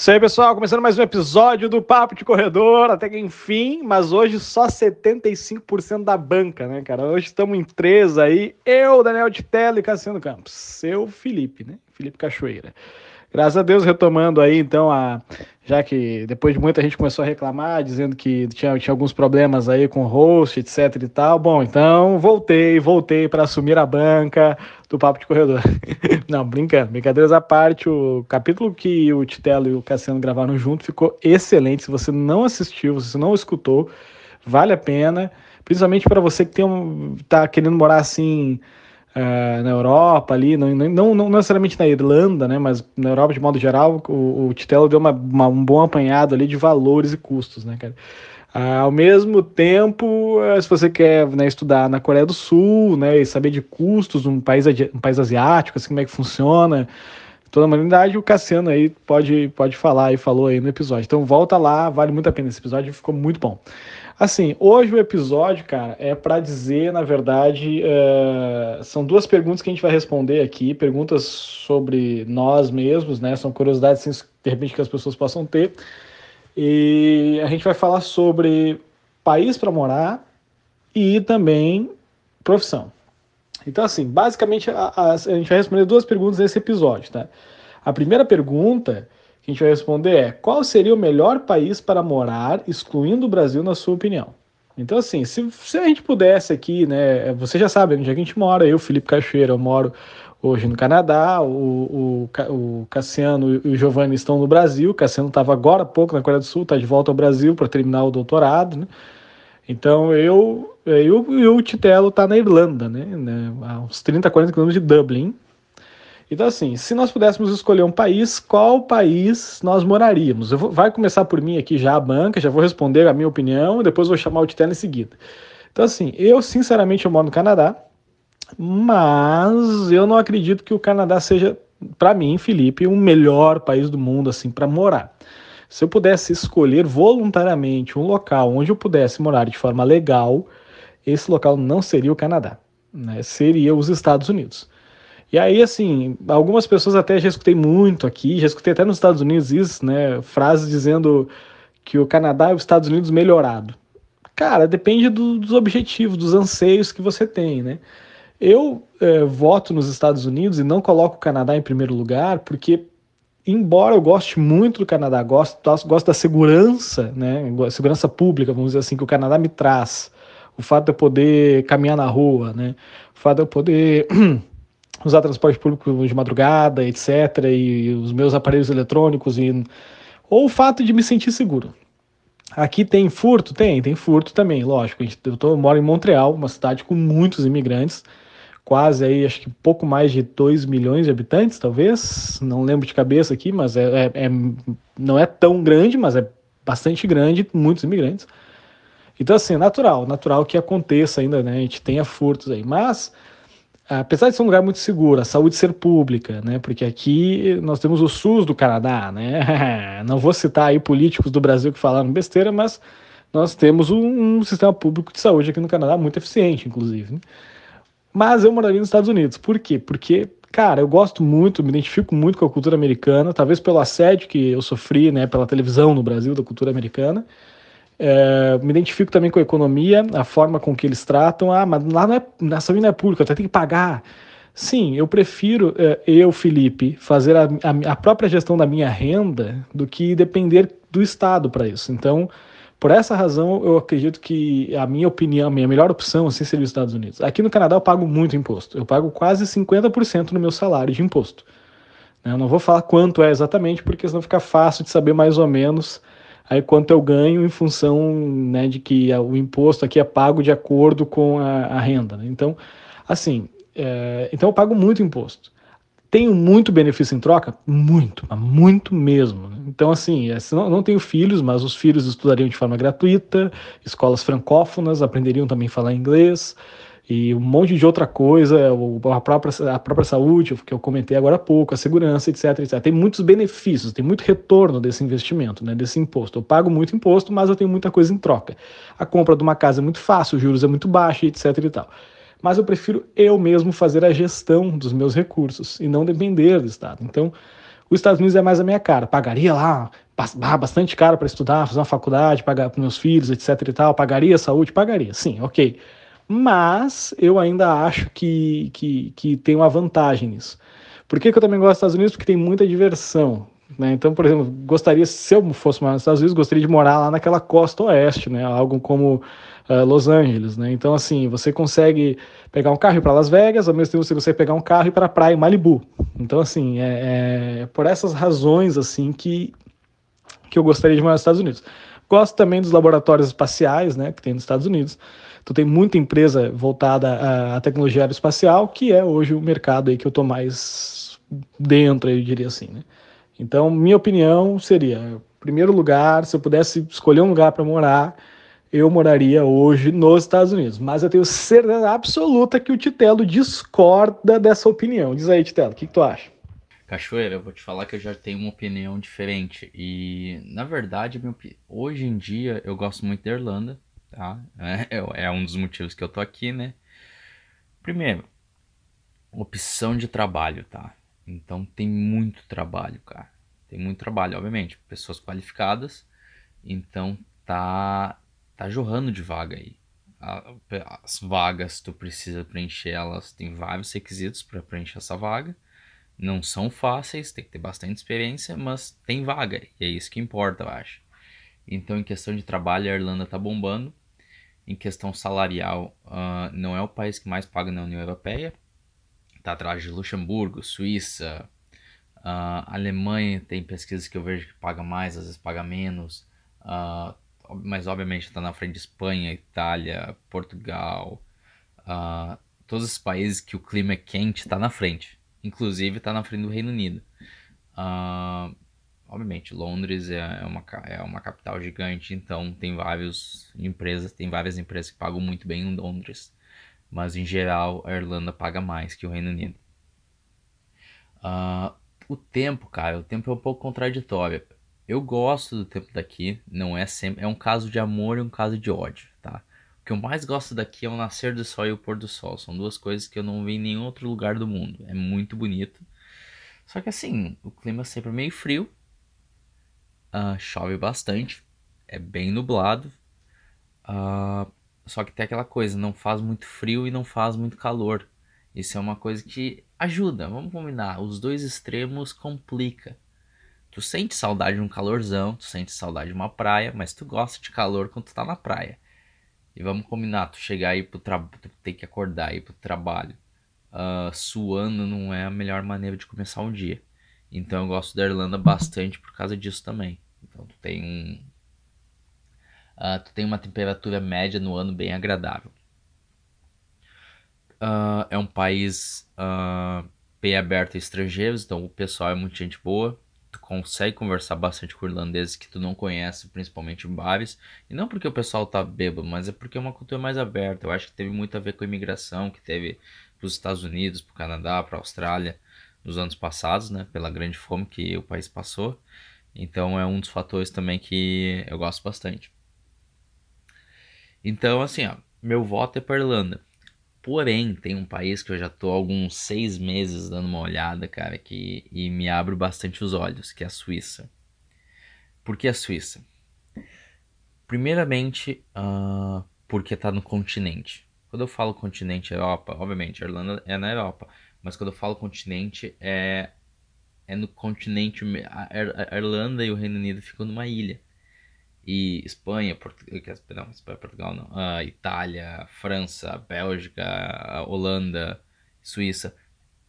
Isso aí, pessoal, começando mais um episódio do Papo de Corredor, até que enfim, mas hoje só 75% da banca, né, cara? Hoje estamos em três aí, eu, Daniel Titello e Cassiano Campos, seu Felipe, né? Felipe Cachoeira. Graças a Deus, retomando aí, então, a, já que depois de muita gente começou a reclamar, dizendo que tinha, tinha alguns problemas aí com o host, etc e tal. Bom, então voltei, voltei para assumir a banca do Papo de Corredor. Não, brincando, brincadeiras à parte, o capítulo que o Titelo e o Cassiano gravaram junto ficou excelente. Se você não assistiu, se você não escutou, vale a pena, principalmente para você que tem um, tá querendo morar assim uh, na Europa ali, não, não, não, necessariamente na Irlanda, né, mas na Europa de modo geral, o, o Titello deu uma, uma, um bom apanhado ali de valores e custos, né, cara. Uh, ao mesmo tempo, uh, se você quer né, estudar na Coreia do Sul, né, e saber de custos um país, um país asiático, assim, como é que funciona, toda a humanidade, o Cassiano aí pode, pode falar e falou aí no episódio. Então volta lá, vale muito a pena. Esse episódio ficou muito bom. Assim, hoje o episódio, cara, é para dizer, na verdade, uh, são duas perguntas que a gente vai responder aqui, perguntas sobre nós mesmos, né? São curiosidades, assim, de repente, que as pessoas possam ter. E a gente vai falar sobre país para morar e também profissão. Então, assim, basicamente, a, a, a gente vai responder duas perguntas nesse episódio, tá? A primeira pergunta que a gente vai responder é: qual seria o melhor país para morar, excluindo o Brasil, na sua opinião? Então, assim, se, se a gente pudesse aqui, né? Você já sabe onde é que a gente mora, eu, Felipe Cachoeira, eu moro hoje no Canadá, o, o, o Cassiano e o Giovanni estão no Brasil, o Cassiano estava agora há pouco na Coreia do Sul, está de volta ao Brasil para terminar o doutorado, né? Então eu, eu e o Titelo está na Irlanda, né? né? A uns 30, 40 quilômetros de Dublin, então, assim, se nós pudéssemos escolher um país, qual país nós moraríamos? Vou, vai começar por mim aqui já a banca, já vou responder a minha opinião, depois vou chamar o Titela em seguida. Então, assim, eu sinceramente eu moro no Canadá, mas eu não acredito que o Canadá seja, para mim, Felipe, o melhor país do mundo assim para morar. Se eu pudesse escolher voluntariamente um local onde eu pudesse morar de forma legal, esse local não seria o Canadá, né? seria os Estados Unidos. E aí, assim, algumas pessoas até já escutei muito aqui, já escutei até nos Estados Unidos isso, né? Frases dizendo que o Canadá é os Estados Unidos melhorado. Cara, depende do, dos objetivos, dos anseios que você tem, né? Eu é, voto nos Estados Unidos e não coloco o Canadá em primeiro lugar, porque, embora eu goste muito do Canadá, gosto, gosto da segurança, né? Segurança pública, vamos dizer assim, que o Canadá me traz. O fato de eu poder caminhar na rua, né? O fato de eu poder usar transporte público de madrugada, etc., e os meus aparelhos eletrônicos, e... ou o fato de me sentir seguro. Aqui tem furto? Tem, tem furto também, lógico. Eu, tô, eu moro em Montreal, uma cidade com muitos imigrantes, quase aí, acho que pouco mais de 2 milhões de habitantes, talvez, não lembro de cabeça aqui, mas é, é, é, não é tão grande, mas é bastante grande, muitos imigrantes. Então, assim, natural, natural que aconteça ainda, né? A gente tenha furtos aí. Mas apesar de ser um lugar muito seguro, a saúde ser pública, né? Porque aqui nós temos o SUS do Canadá, né? Não vou citar aí políticos do Brasil que falaram besteira, mas nós temos um, sistema público de saúde aqui no Canadá muito eficiente, inclusive. Né? Mas eu moraria nos Estados Unidos. Por quê? Porque, cara, eu gosto muito, me identifico muito com a cultura americana, talvez pelo assédio que eu sofri, né, pela televisão no Brasil da cultura americana. É, me identifico também com a economia, a forma com que eles tratam. Ah, mas lá não é, na saúde não é pública, até tem que pagar. Sim, eu prefiro, é, eu, Felipe, fazer a, a, a, própria gestão da minha renda do que depender do Estado para isso. Então, por essa razão, eu acredito que a minha opinião, a minha melhor opção assim, seria os Estados Unidos. Aqui no Canadá eu pago muito imposto. Eu pago quase 50% no meu salário de imposto. Eu não vou falar quanto é exatamente, porque senão fica fácil de saber mais ou menos aí quanto eu ganho em função né, de que o imposto aqui é pago de acordo com a, a renda. Né? Então, assim, é, então eu pago muito imposto. Tenho muito benefício em troca? Muito, muito mesmo. Né? Então, assim, é, não, não tenho filhos, mas os filhos estudariam de forma gratuita, escolas francófonas, aprenderiam também a falar inglês, e um monte de outra coisa, a própria, a própria saúde, que eu comentei agora há pouco, a segurança, etc, etc. Tem muitos benefícios, tem muito retorno desse investimento, né, desse imposto. Eu pago muito imposto, mas eu tenho muita coisa em troca. A compra de uma casa é muito fácil, os juros é muito baixo, etc e tal. Mas eu prefiro eu mesmo fazer a gestão dos meus recursos e não depender do Estado. Então, Os Estados Unidos é mais a minha cara. Pagaria lá bastante caro para estudar, fazer uma faculdade, pagar para meus filhos, etc e tal. Pagaria saúde? Pagaria, sim, ok. Mas eu ainda acho que, que, que tem uma vantagem nisso. Por que, que eu também gosto dos Estados Unidos? Porque tem muita diversão. Né? Então, por exemplo, gostaria, se eu fosse morar nos Estados Unidos, gostaria de morar lá naquela costa oeste, né? algo como uh, Los Angeles. Né? Então, assim, você consegue pegar um carro para Las Vegas, ao mesmo tempo você consegue pegar um carro e para a praia em Malibu. Então, assim, é, é, por essas razões assim que, que eu gostaria de morar nos Estados Unidos. Gosto também dos laboratórios espaciais né, que tem nos Estados Unidos. Então tem muita empresa voltada à tecnologia aeroespacial, que é hoje o mercado aí que eu estou mais dentro, eu diria assim. Né? Então, minha opinião seria, primeiro lugar, se eu pudesse escolher um lugar para morar, eu moraria hoje nos Estados Unidos. Mas eu tenho certeza absoluta que o Titelo discorda dessa opinião. Diz aí, Titelo, o que, que tu acha? Cachoeira, eu vou te falar que eu já tenho uma opinião diferente. E, na verdade, hoje em dia eu gosto muito da Irlanda tá? É, é um dos motivos que eu tô aqui, né? Primeiro, opção de trabalho, tá? Então tem muito trabalho, cara. Tem muito trabalho, obviamente, pessoas qualificadas. Então tá tá jorrando de vaga aí. As vagas tu precisa preencher elas, tem vários requisitos para preencher essa vaga. Não são fáceis, tem que ter bastante experiência, mas tem vaga e é isso que importa, eu acho. Então, em questão de trabalho, a Irlanda tá bombando em questão salarial, uh, não é o país que mais paga na União Europeia. Está atrás de Luxemburgo, Suíça, uh, Alemanha tem pesquisas que eu vejo que paga mais, às vezes paga menos. Uh, mas obviamente está na frente de Espanha, Itália, Portugal. todos os países que o clima é quente está na frente. Inclusive está na frente do Reino Unido. Uh, obviamente, Londres é, é uma, é uma capital gigante, então tem várias empresas, tem várias empresas que pagam muito bem em Londres. Mas em geral, a Irlanda paga mais que o Reino Unido. Uh, o tempo, cara, o tempo é um pouco contraditório. Eu gosto do tempo daqui, não é sempre. É um caso de amor e um caso de ódio, tá? O que eu mais gosto daqui é o nascer do sol e o pôr do sol. São duas coisas que eu não vi em nenhum outro lugar do mundo. É muito bonito. Só que assim, o clima é sempre meio frio, Uh, chove bastante, é bem nublado. Uh, só que tem aquela coisa, não faz muito frio e não faz muito calor. Isso é uma coisa que ajuda, vamos combinar. Os dois extremos complica. Tu sente saudade de um calorzão, tu sente saudade de uma praia, mas tu gosta de calor quando tu tá na praia. E vamos combinar, tu chegar aí pro trabalho, tu tem que acordar aí pro trabalho. Uh, suando não é a melhor maneira de começar um dia. Então eu gosto da Irlanda bastante por causa disso também. Então tu tem uh, tu tem uma temperatura média no ano bem agradável. Uh, é um país uh, bem aberto a estrangeiros, então o pessoal é muito gente boa. Tu consegue conversar bastante com irlandeses que tu não conhece, principalmente em bares. E não porque o pessoal tá bêbado, mas é porque é uma cultura mais aberta. Eu acho que teve muito a ver com a imigração que teve para os Estados Unidos, para o Canadá, para a Austrália nos anos passados, né, pela grande fome que o país passou. Então é um dos fatores também que eu gosto bastante. Então, assim, ó, meu voto é para Irlanda. Porém, tem um país que eu já tô há alguns seis meses dando uma olhada, cara, que, e me abre bastante os olhos, que é a Suíça. Por que a Suíça? Primeiramente, uh, porque tá no continente. Quando eu falo continente Europa, obviamente, a Irlanda é na Europa. Mas quando eu falo continente, é, é no continente. A Irlanda e o Reino Unido ficam numa ilha. E Espanha, Portugal, não, Espanha, Portugal não. Uh, Itália, França, Bélgica, Holanda, Suíça.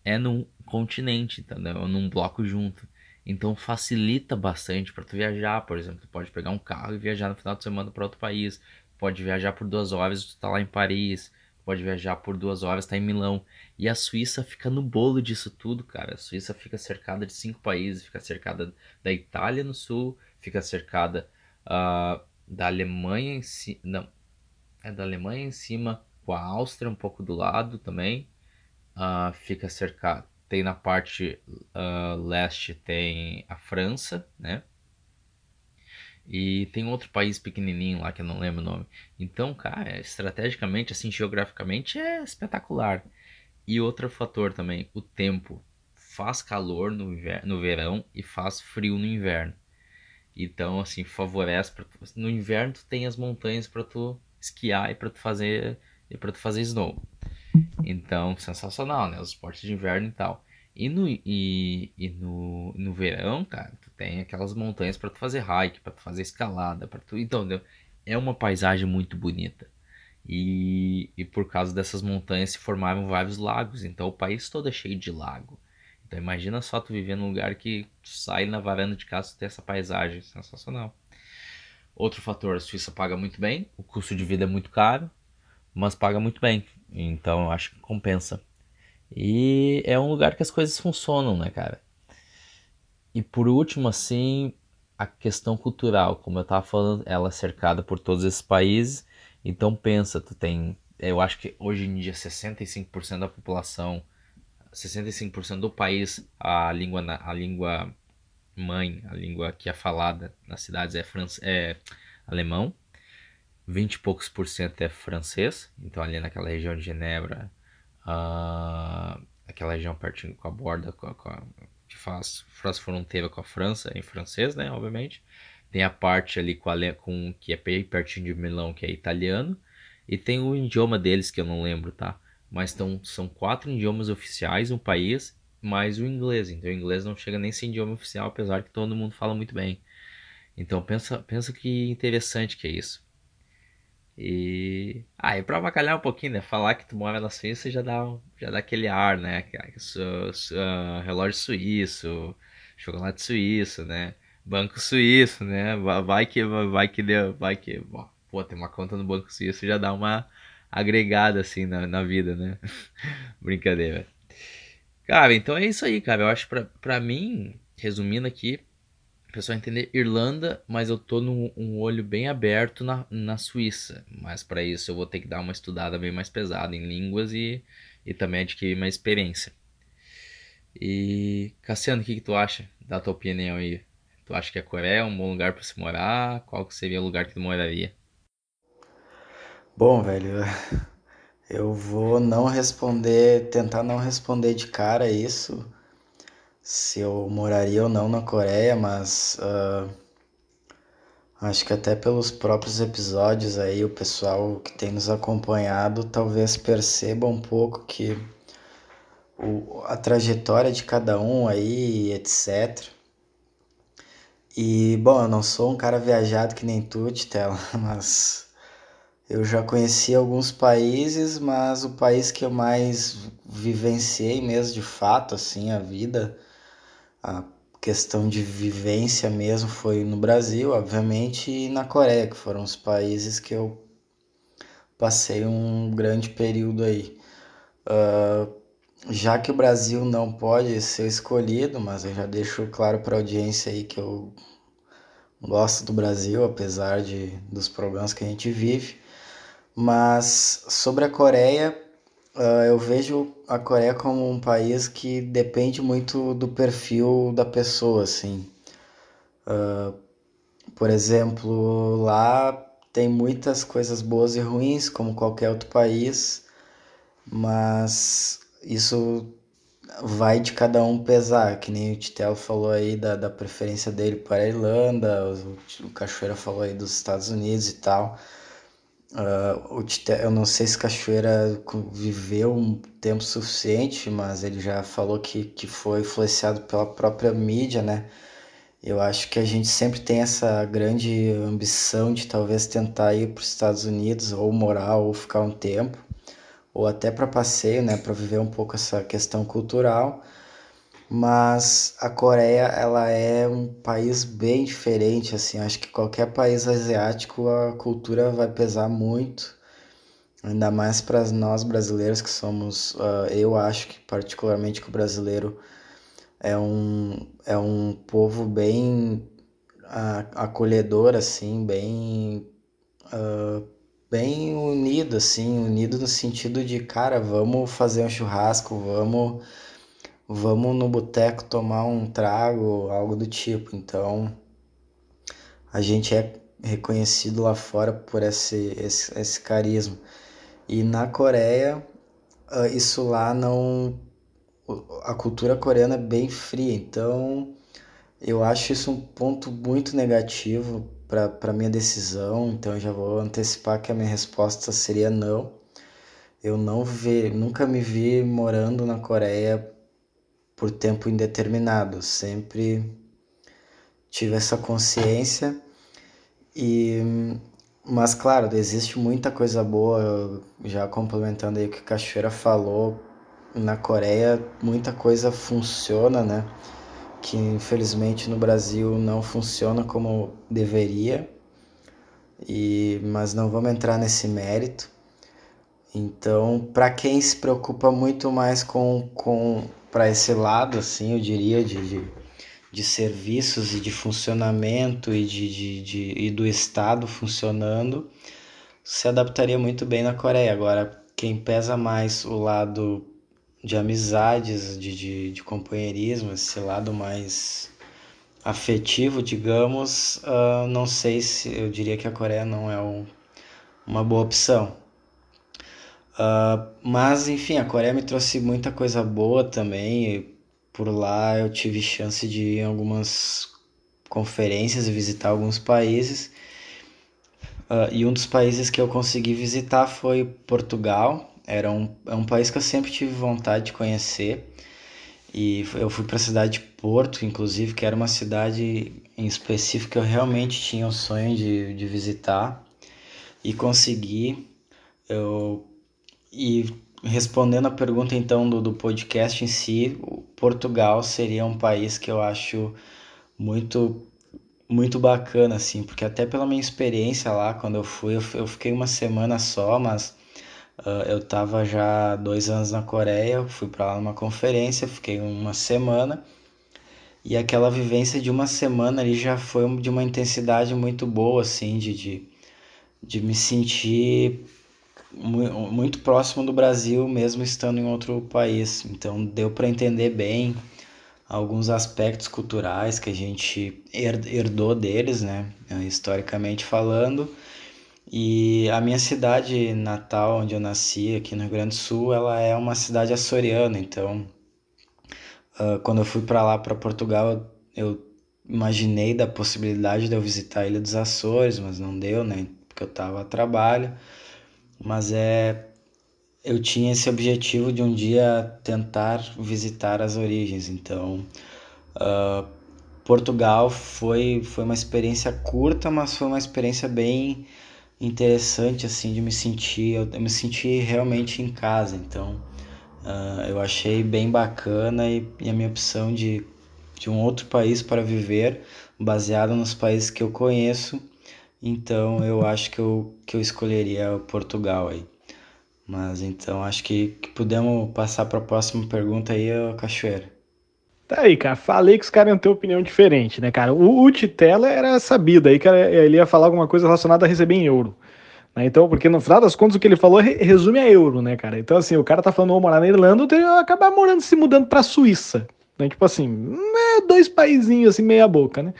É num continente, entendeu? É num bloco junto. Então facilita bastante para tu viajar, por exemplo, tu pode pegar um carro e viajar no final de semana para outro país, pode viajar por duas horas tu tá lá em Paris, pode viajar por duas horas, tá em Milão. E a Suíça fica no bolo disso tudo, cara. A Suíça fica cercada de cinco países, fica cercada da Itália no sul, fica cercada uh, da Alemanha em cima. Não, é da Alemanha em cima, com a Áustria um pouco do lado também. Uh, fica cercada. Tem na parte uh, leste tem a França, né? E tem outro país pequenininho lá que eu não lembro o nome. Então, cara, estrategicamente, assim, geograficamente é espetacular. E outro fator também, o tempo. faz calor no, no verão e faz frio no inverno. Então, assim, favorece. Pra, no inverno tu tem as montanhas para tu esquiar e para tu fazer e para tu fazer snow. Então, sensacional, né? Os esportes de inverno e tal. E no, e, e no, no verão, cara, tu tem aquelas montanhas para tu fazer hike, para tu fazer escalada, para tu. Então, é uma paisagem muito bonita. E, e por causa dessas montanhas se formaram vários lagos. Então, o país todo é cheio de lago. Então, imagina só tu viver num lugar que tu sai na varanda de casa e tem essa paisagem sensacional. Outro fator, a Suíça paga muito bem, o custo de vida é muito caro, mas paga muito bem. Então, eu acho que compensa. E é um lugar que as coisas funcionam, né, cara? E por último, assim, a questão cultural, como eu tava falando, ela é cercada por todos esses países. Então pensa, tu tem, eu acho que hoje em dia 65% da população, 65% do país, a língua a língua mãe, a língua que é falada nas cidades é, france, é alemão. 20 e poucos por cento é francês, então ali naquela região de Genebra, uh, aquela região pertinho com a borda, com a, com a, que faz, fronteira com a França, em francês, né, obviamente. Tem a parte ali com, a, com que é pertinho de Milão, que é italiano. E tem o idioma deles que eu não lembro, tá? Mas tão, são quatro idiomas oficiais no país, mais o inglês. Então o inglês não chega nem a ser idioma oficial, apesar que todo mundo fala muito bem. Então pensa, pensa que interessante que é isso. E. Ah, e pra avacalhar um pouquinho, né? Falar que tu mora na Suíça já dá, já dá aquele ar, né? Uh, relógio suíço, chocolate suíço, né? Banco suíço, né? Vai que vai que deu, vai que. Pô, tem uma conta no Banco Suíço já dá uma agregada assim na, na vida, né? Brincadeira. Cara, então é isso aí, cara. Eu acho pra, pra mim, resumindo aqui, o pessoal entender Irlanda, mas eu tô num um olho bem aberto na, na Suíça. Mas para isso eu vou ter que dar uma estudada bem mais pesada em línguas e, e também adquirir mais experiência. E Cassiano, o que, que tu acha? Dá tua opinião aí. Tu acha que a Coreia é um bom lugar para se morar? Qual que seria o lugar que tu moraria? Bom, velho, eu vou não responder, tentar não responder de cara isso se eu moraria ou não na Coreia, mas uh, acho que até pelos próprios episódios aí, o pessoal que tem nos acompanhado talvez perceba um pouco que o, a trajetória de cada um aí, etc. E, bom, eu não sou um cara viajado que nem tu, Titela, mas eu já conheci alguns países, mas o país que eu mais vivenciei mesmo de fato, assim, a vida a questão de vivência mesmo foi no Brasil, obviamente, e na Coreia, que foram os países que eu passei um grande período aí. Uh, já que o Brasil não pode ser escolhido, mas eu já deixo claro para a audiência aí que eu gosto do Brasil, apesar de, dos problemas que a gente vive. Mas sobre a Coreia, Uh, eu vejo a Coreia como um país que depende muito do perfil da pessoa, assim. Uh, por exemplo, lá tem muitas coisas boas e ruins, como qualquer outro país, mas isso vai de cada um pesar, que nem o Titelo falou aí da, da preferência dele para a Irlanda, o, o Cachoeira falou aí dos Estados Unidos e tal. Uh, eu não sei se Cachoeira viveu um tempo suficiente, mas ele já falou que, que foi influenciado pela própria mídia, né? Eu acho que a gente sempre tem essa grande ambição de talvez tentar ir para os Estados Unidos ou morar ou ficar um tempo, ou até para passeio, né? Para viver um pouco essa questão cultural mas a Coreia ela é um país bem diferente assim. Acho que qualquer país asiático a cultura vai pesar muito. Ainda mais para nós brasileiros que somos uh, eu acho que particularmente que o brasileiro é um é um povo bem uh, acolhedor assim bem uh, bem unido assim. Unido no sentido de cara vamos fazer um churrasco vamos vamos no boteco tomar um trago, algo do tipo. Então, a gente é reconhecido lá fora por esse, esse, esse carisma. E na Coreia, ah, isso lá não. a cultura coreana é bem fria, então eu acho isso um ponto muito negativo para minha decisão, então já vou antecipar que a minha resposta seria não. Eu não vi, nunca me vi morando na Coreia por tempo indeterminado, sempre tive essa consciência e mas claro, existe muita coisa boa, já complementando aí o que a Cachoeira falou, na Coreia muita coisa funciona, né? Que infelizmente no Brasil não funciona como deveria. E mas não vamos entrar nesse mérito. Então, para quem se preocupa muito mais com, com para esse lado, assim, eu diria, de, de, de serviços e de funcionamento e, de, de, de, e do Estado funcionando, se adaptaria muito bem na Coreia. Agora, quem pesa mais o lado de amizades, de, de, de companheirismo, esse lado mais afetivo, digamos, uh, não sei se eu diria que a Coreia não é um, uma boa opção. Uh, mas enfim, a Coreia me trouxe muita coisa boa também. Por lá eu tive chance de ir em algumas conferências e visitar alguns países. Uh, e um dos países que eu consegui visitar foi Portugal, era um, é um país que eu sempre tive vontade de conhecer. E eu fui para a cidade de Porto, inclusive, que era uma cidade em específico que eu realmente tinha o sonho de, de visitar. E consegui. Eu, e respondendo a pergunta então do, do podcast em si, Portugal seria um país que eu acho muito muito bacana assim, porque até pela minha experiência lá quando eu fui, eu, eu fiquei uma semana só, mas Uh, eu estava já dois anos na Coreia, fui para lá numa conferência, fiquei uma semana. E aquela vivência de uma semana ali já foi de uma intensidade muito boa, assim, de, de, de me sentir muito próximo do Brasil, mesmo estando em outro país. Então deu para entender bem alguns aspectos culturais que a gente herdou deles, né, historicamente falando e a minha cidade natal, onde eu nasci, aqui no Rio Grande do Sul, ela é uma cidade açoriana. Então, uh, quando eu fui para lá, para Portugal, eu imaginei da possibilidade de eu visitar a Ilha dos Açores, mas não deu, né? Porque eu estava a trabalho. Mas é, eu tinha esse objetivo de um dia tentar visitar as origens. Então, uh, Portugal foi, foi uma experiência curta, mas foi uma experiência bem interessante assim de me sentir eu, eu me senti realmente em casa então uh, eu achei bem bacana e, e, a minha opção de, de um outro país para viver baseado nos países que eu conheço então eu acho que eu, que eu escolheria Portugal aí mas então acho que, que podemos passar para a próxima pergunta aí Cachoeira Tá aí, cara. Falei que os caras iam ter opinião diferente, né, cara? O, o Titela era sabido aí que ele ia falar alguma coisa relacionada a receber em euro. Né? Então, porque no final das contas o que ele falou resume a euro, né, cara? Então, assim, o cara tá falando, vou morar na Irlanda, eu acabar morando, se mudando pra Suíça. Né? Tipo assim, é dois paizinhos, assim, meia boca, né?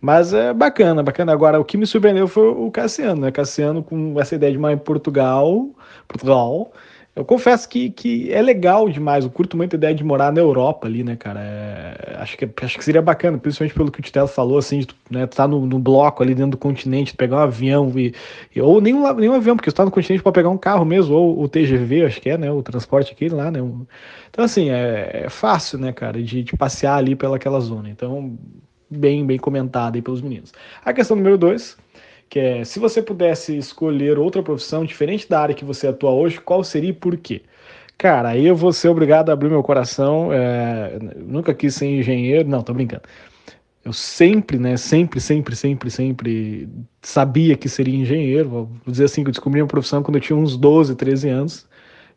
Mas é bacana, bacana. Agora, o que me surpreendeu foi o Cassiano, né? Cassiano com essa ideia de morar em Portugal, Portugal, eu confesso que, que é legal demais. Eu curto muito a ideia de morar na Europa ali, né, cara? É, acho, que, acho que seria bacana, principalmente pelo que o Titelo falou, assim, de, né, tá no, no, bloco ali dentro do continente, pegar um avião e. ou nem um, nem um avião, porque você tá no continente para pegar um carro mesmo, ou o TGV, acho que é, né? O transporte aqui lá, né? Então, assim, é, é fácil, né, cara, de, de passear ali pelaquela zona. Então, bem, bem comentado aí pelos meninos. A questão número dois que é se você pudesse escolher outra profissão diferente da área que você atua hoje, qual seria e por quê? Cara, aí eu vou ser obrigado a abrir meu coração. É, nunca quis ser engenheiro, não, tô brincando. Eu sempre, né, sempre, sempre, sempre, sempre sabia que seria engenheiro. Vou dizer assim, que eu descobri a profissão quando eu tinha uns 12, 13 anos.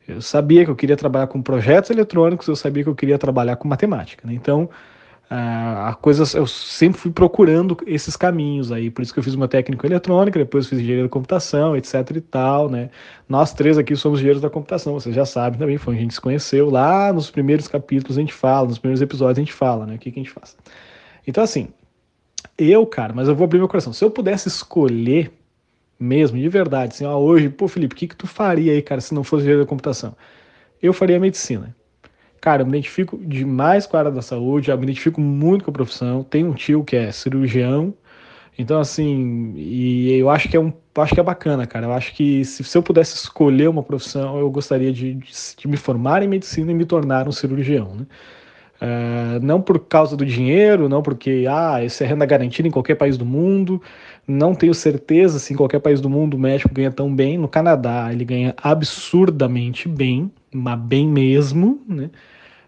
Eu sabia que eu queria trabalhar com projetos eletrônicos, eu sabia que eu queria trabalhar com matemática. Né? Então, a coisa eu sempre fui procurando esses caminhos aí, por isso que eu fiz uma técnica eletrônica, depois fiz engenharia da computação, etc e tal, né? Nós três aqui somos engenheiros da computação, vocês já sabem também, foi a gente se conheceu lá nos primeiros capítulos a gente fala, nos primeiros episódios a gente fala, né? O que, que a gente faz. Então assim, eu, cara, mas eu vou abrir meu coração. Se eu pudesse escolher mesmo, de verdade, assim, ó, hoje, pô, Felipe, o que que tu faria aí, cara, se não fosse engenharia da computação? Eu faria medicina cara, eu me identifico demais com a área da saúde, eu me identifico muito com a profissão. Tem um tio que é cirurgião, então assim, e eu acho que é um, acho que é bacana, cara. Eu acho que se, se eu pudesse escolher uma profissão, eu gostaria de, de, de me formar em medicina e me tornar um cirurgião, né? Uh, não por causa do dinheiro, não porque ah, isso é renda garantida em qualquer país do mundo. Não tenho certeza se em qualquer país do mundo o médico ganha tão bem. No Canadá ele ganha absurdamente bem, mas bem mesmo, né?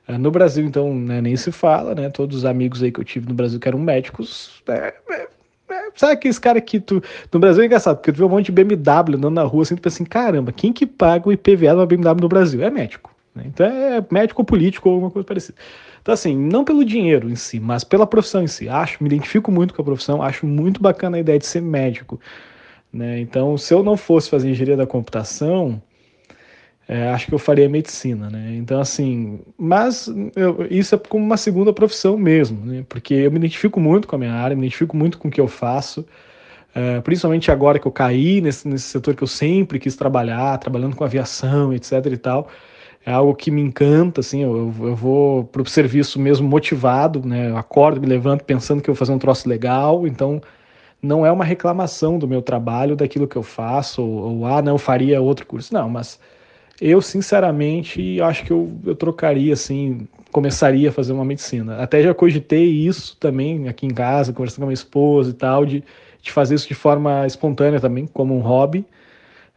Uh, no Brasil, então, né, nem se fala, né? Todos os amigos aí que eu tive no Brasil que eram médicos, é, é, sabe aqueles caras que tu. No Brasil é engraçado, porque tu vê um monte de BMW andando na rua assim, tu pensa assim, caramba, quem que paga o IPVA de uma BMW no Brasil? É médico. Então é médico político ou alguma coisa parecida. Então, assim, não pelo dinheiro em si, mas pela profissão em si. Acho, me identifico muito com a profissão, acho muito bacana a ideia de ser médico. Né? Então, se eu não fosse fazer engenharia da computação, é, acho que eu faria medicina, né? Então, assim, mas eu, isso é como uma segunda profissão mesmo, né? Porque eu me identifico muito com a minha área, me identifico muito com o que eu faço, é, principalmente agora que eu caí nesse, nesse setor que eu sempre quis trabalhar, trabalhando com aviação, etc e tal é algo que me encanta, assim, eu, eu vou para o serviço mesmo motivado, né, eu acordo, me levanto pensando que eu vou fazer um troço legal, então não é uma reclamação do meu trabalho, daquilo que eu faço, ou, ou ah, não, eu faria outro curso, não, mas eu, sinceramente, acho que eu, eu trocaria, assim, começaria a fazer uma medicina. Até já cogitei isso também aqui em casa, conversando com a minha esposa e tal, de, de fazer isso de forma espontânea também, como um hobby,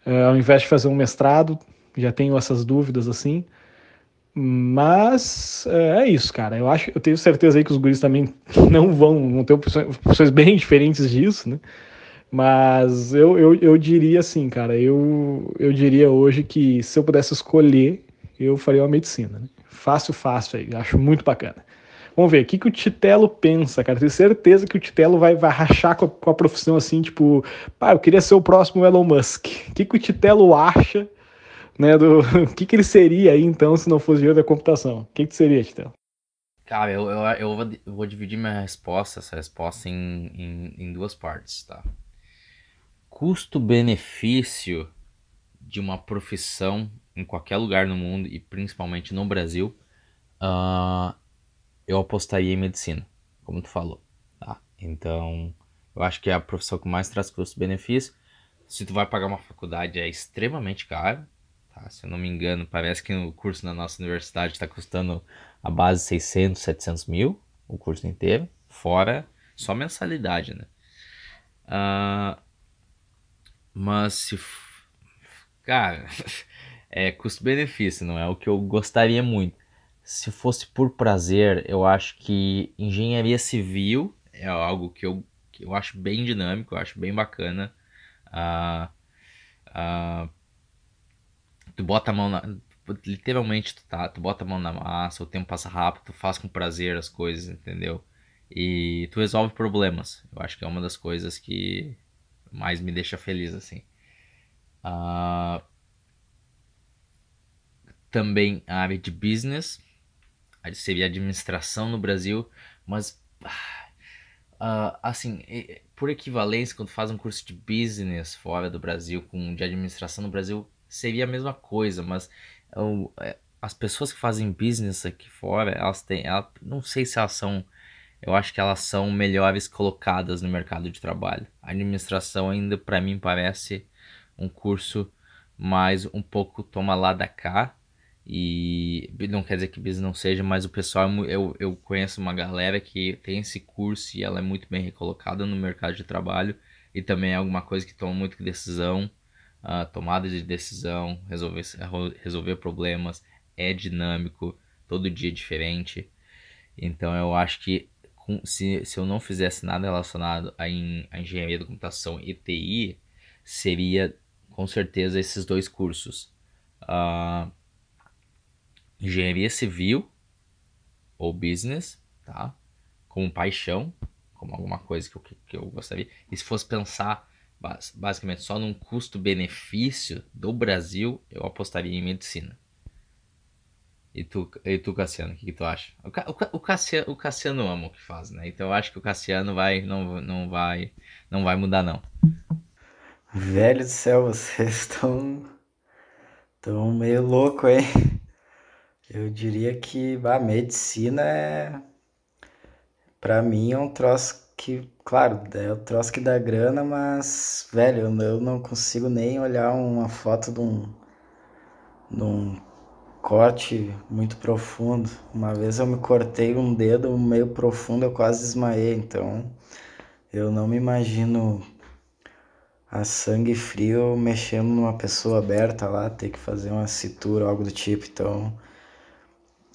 uh, ao invés de fazer um mestrado, já tenho essas dúvidas assim. Mas é, é isso, cara. Eu acho, eu tenho certeza aí que os guris também não vão, vão ter opções bem diferentes disso, né? Mas eu, eu, eu diria assim, cara, eu, eu diria hoje que se eu pudesse escolher, eu faria uma medicina. Né? Fácil, fácil aí. Acho muito bacana. Vamos ver, o que, que o Titelo pensa, cara? Tenho certeza que o Titelo vai, vai rachar com a, com a profissão assim, tipo, pá, eu queria ser o próximo Elon Musk. O que, que o Titelo acha né, do o que, que ele seria aí então se não fosse engenheiro da computação? O que, que seria, Titelo? Cara, eu, eu, eu vou dividir minha resposta, essa resposta em, em, em duas partes, tá? Custo-benefício de uma profissão em qualquer lugar no mundo e principalmente no Brasil, uh, eu apostaria em medicina, como tu falou, tá? Então, eu acho que é a profissão que mais traz custo-benefício. Se tu vai pagar uma faculdade é extremamente caro, Tá? Se eu não me engano, parece que o curso na nossa universidade está custando a base 600, 700 mil, o curso inteiro, fora só mensalidade, né? Uh, mas se. Cara, é custo-benefício, não é o que eu gostaria muito. Se fosse por prazer, eu acho que engenharia civil é algo que eu, que eu acho bem dinâmico, eu acho bem bacana. Uh, uh, tu bota a mão na. Literalmente, tu, tá, tu bota a mão na massa, o tempo passa rápido, tu faz com prazer as coisas, entendeu? E tu resolve problemas. Eu acho que é uma das coisas que mais me deixa feliz, assim. Uh, também a área de business, seria administração no Brasil, mas uh, assim, por equivalência, quando faz um curso de business fora do Brasil com de administração no Brasil, seria a mesma coisa, mas eu, é, as pessoas que fazem business aqui fora, elas têm, não sei se elas são, eu acho que elas são melhores colocadas no mercado de trabalho. A administração ainda para mim parece um curso mais um pouco toma lá da cá e não quer dizer que business não seja, mas o pessoal é eu, eu conheço uma galera que tem esse curso e ela é muito bem recolocada no mercado de trabalho e também é alguma coisa que toma muito decisão uh, tomada de decisão, resolver, resolver problemas, é dinâmico, todo dia é diferente. Então eu acho que se, se eu não fizesse nada relacionado a engenharia da computação e TI, seria com certeza esses dois cursos. Uh, engenharia civil ou business, tá? Como paixão, como alguma coisa que eu, que eu gostaria. E se fosse pensar basicamente só num custo-benefício do Brasil, eu apostaria em medicina. E tu, e tu Cassiano, o que, que, tu acha? O, o, o, Cassiano, o Cassiano ama o que faz, né? Então eu acho que o Cassiano vai, não, não, vai, não vai mudar, não. Velho do céu, vocês estão. estão meio louco, hein? Eu diria que a medicina é, para mim, é um troço que, claro, é o troço que dá grana, mas, velho, eu não consigo nem olhar uma foto de um, de um corte muito profundo. Uma vez eu me cortei um dedo meio profundo, eu quase desmaiei, então eu não me imagino a sangue frio mexendo numa pessoa aberta lá, ter que fazer uma cintura, algo do tipo. Então,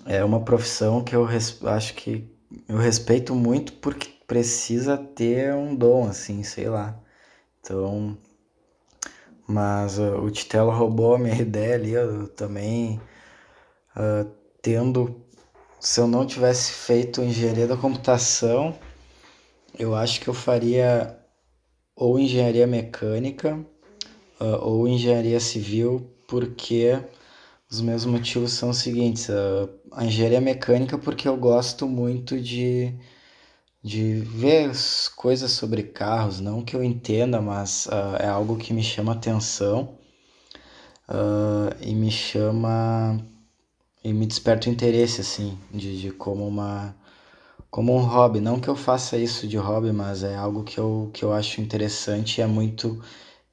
é uma profissão que eu acho que eu respeito muito porque precisa ter um dom, assim, sei lá. Então, mas uh, o Titelo roubou a minha ideia ali, eu também uh, tendo, se eu não tivesse feito engenharia da computação, eu acho que eu faria ou engenharia mecânica uh, ou engenharia civil, porque os meus motivos são os seguintes: uh, a engenharia mecânica, porque eu gosto muito de, de ver coisas sobre carros, não que eu entenda, mas uh, é algo que me chama atenção e me chama e me desperta o interesse, assim, de, de como uma como um hobby. Não que eu faça isso de hobby, mas é algo que eu, que eu acho interessante e é muito.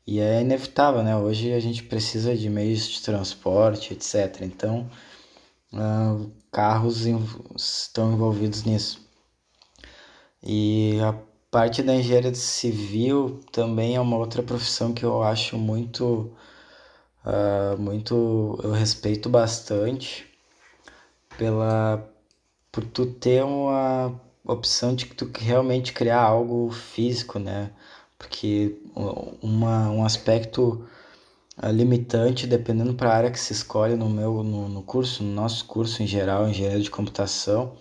E é inevitável, né? Hoje a gente precisa de meios de transporte, etc. Então, uh, carros estão envolvidos nisso. E a parte da engenharia civil também é uma outra profissão que eu acho muito. Uh, muito eu respeito bastante pela por tu ter uma opção de que tu realmente criar algo físico, né? Porque uma, um aspecto ah, limitante, dependendo para a área que se escolhe no meu no, no curso, no nosso curso em geral, engenharia de computação,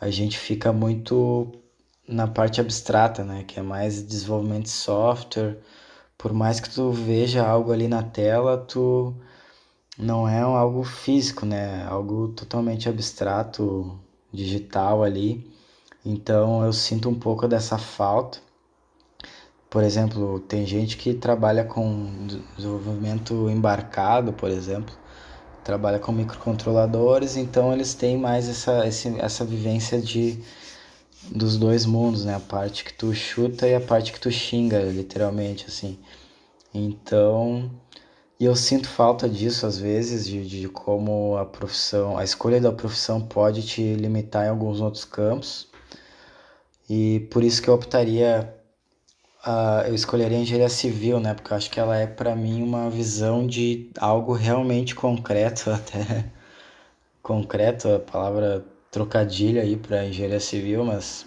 a gente fica muito na parte abstrata, né? Que é mais desenvolvimento de software. Por mais que tu veja algo ali na tela, tu não é algo físico, né? Algo totalmente abstrato, digital ali. Então eu sinto um pouco dessa falta. Por exemplo, tem gente que trabalha com desenvolvimento embarcado, por exemplo, trabalha com microcontroladores, então eles têm mais essa, essa vivência de dos dois mundos, né? A parte que tu chuta e a parte que tu xinga, literalmente, assim. Então, e eu sinto falta disso às vezes, de, de como a profissão, a escolha da profissão pode te limitar em alguns outros campos. E por isso que eu optaria, uh, eu escolheria a engenharia civil, né? Porque eu acho que ela é para mim uma visão de algo realmente concreto, até concreto, a palavra trocadilho aí para engenharia civil, mas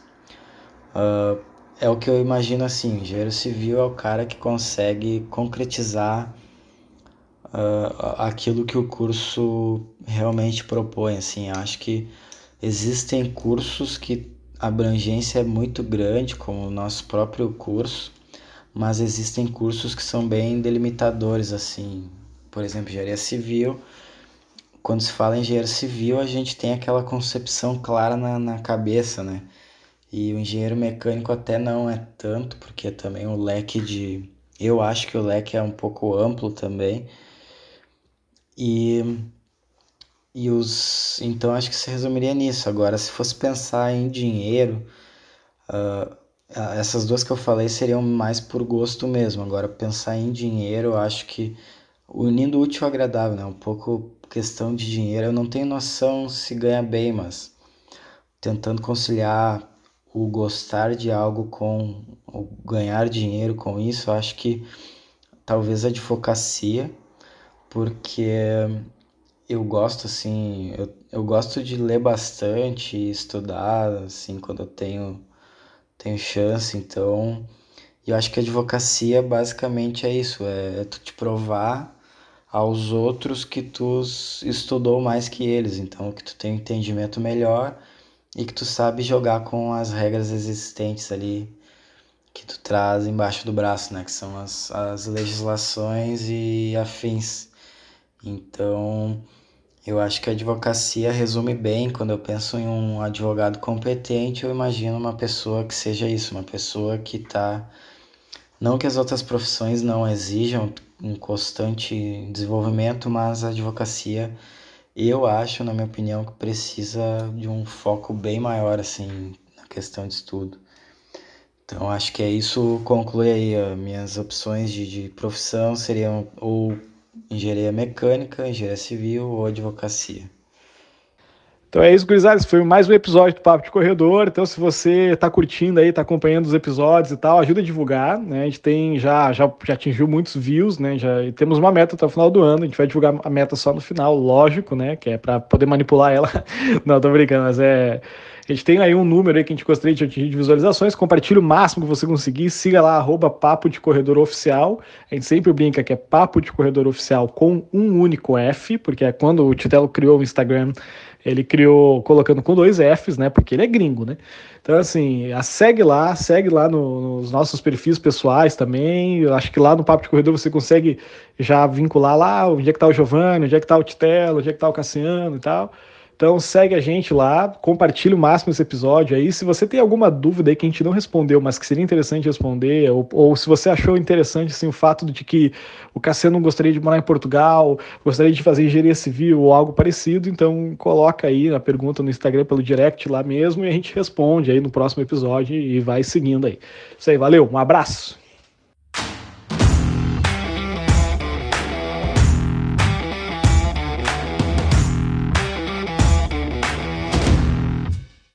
uh, é o que eu imagino assim, engenheiro civil é o cara que consegue concretizar uh, aquilo que o curso realmente propõe. Assim, acho que existem cursos que a abrangência é muito grande, como o nosso próprio curso, mas existem cursos que são bem delimitadores, assim, por exemplo, engenharia civil. Quando se fala em engenheiro civil, a gente tem aquela concepção clara na, na cabeça, né? E o engenheiro mecânico até não é tanto, porque também o leque de. Eu acho que o leque é um pouco amplo também. E, e os. Então acho que se resumiria nisso. Agora, se fosse pensar em dinheiro, uh, essas duas que eu falei seriam mais por gosto mesmo. Agora, pensar em dinheiro, acho que unindo útil ao agradável, né? Um pouco questão de dinheiro. Eu não tenho noção se ganha bem, mas tentando conciliar o gostar de algo com o ganhar dinheiro com isso, acho que talvez a advocacia porque eu gosto assim, eu, eu gosto de ler bastante estudar assim quando eu tenho tenho chance, então eu acho que a advocacia basicamente é isso, é, é tu te provar aos outros que tu estudou mais que eles, então que tu tem um entendimento melhor e que tu sabe jogar com as regras existentes ali que tu traz embaixo do braço, né, que são as, as legislações e afins. Então, eu acho que a advocacia resume bem. Quando eu penso em um advogado competente, eu imagino uma pessoa que seja isso, uma pessoa que está. Não que as outras profissões não exijam um constante desenvolvimento, mas a advocacia eu acho, na minha opinião, que precisa de um foco bem maior assim na questão de estudo. Então acho que é isso conclui aí as minhas opções de, de profissão seriam ou engenharia mecânica, engenharia civil ou advocacia. Então é isso, gurizada. foi mais um episódio do Papo de Corredor. Então, se você está curtindo aí, está acompanhando os episódios e tal, ajuda a divulgar. Né? A gente tem já, já, já atingiu muitos views, né? Já temos uma meta até o final do ano. A gente vai divulgar a meta só no final, lógico, né? Que é para poder manipular ela. Não, tô brincando, mas é. A gente tem aí um número aí que a gente gostaria de atingir de visualizações. Compartilhe o máximo que você conseguir. Siga lá, arroba Papo de Corredor Oficial. A gente sempre brinca que é Papo de Corredor Oficial com um único F, porque é quando o Titelo criou o Instagram ele criou colocando com dois Fs, né? Porque ele é gringo, né? Então, assim, segue lá, segue lá no, nos nossos perfis pessoais também. Eu acho que lá no Papo de Corredor você consegue já vincular lá onde é que tá o Giovanni, onde é que tá o Titelo, onde é que tá o Cassiano e tal. Então segue a gente lá, compartilha o máximo esse episódio aí. Se você tem alguma dúvida aí que a gente não respondeu, mas que seria interessante responder, ou, ou se você achou interessante assim, o fato de que o Cassiano gostaria de morar em Portugal, gostaria de fazer engenharia civil ou algo parecido, então coloca aí a pergunta no Instagram pelo direct lá mesmo e a gente responde aí no próximo episódio e vai seguindo aí. Isso aí, valeu, um abraço!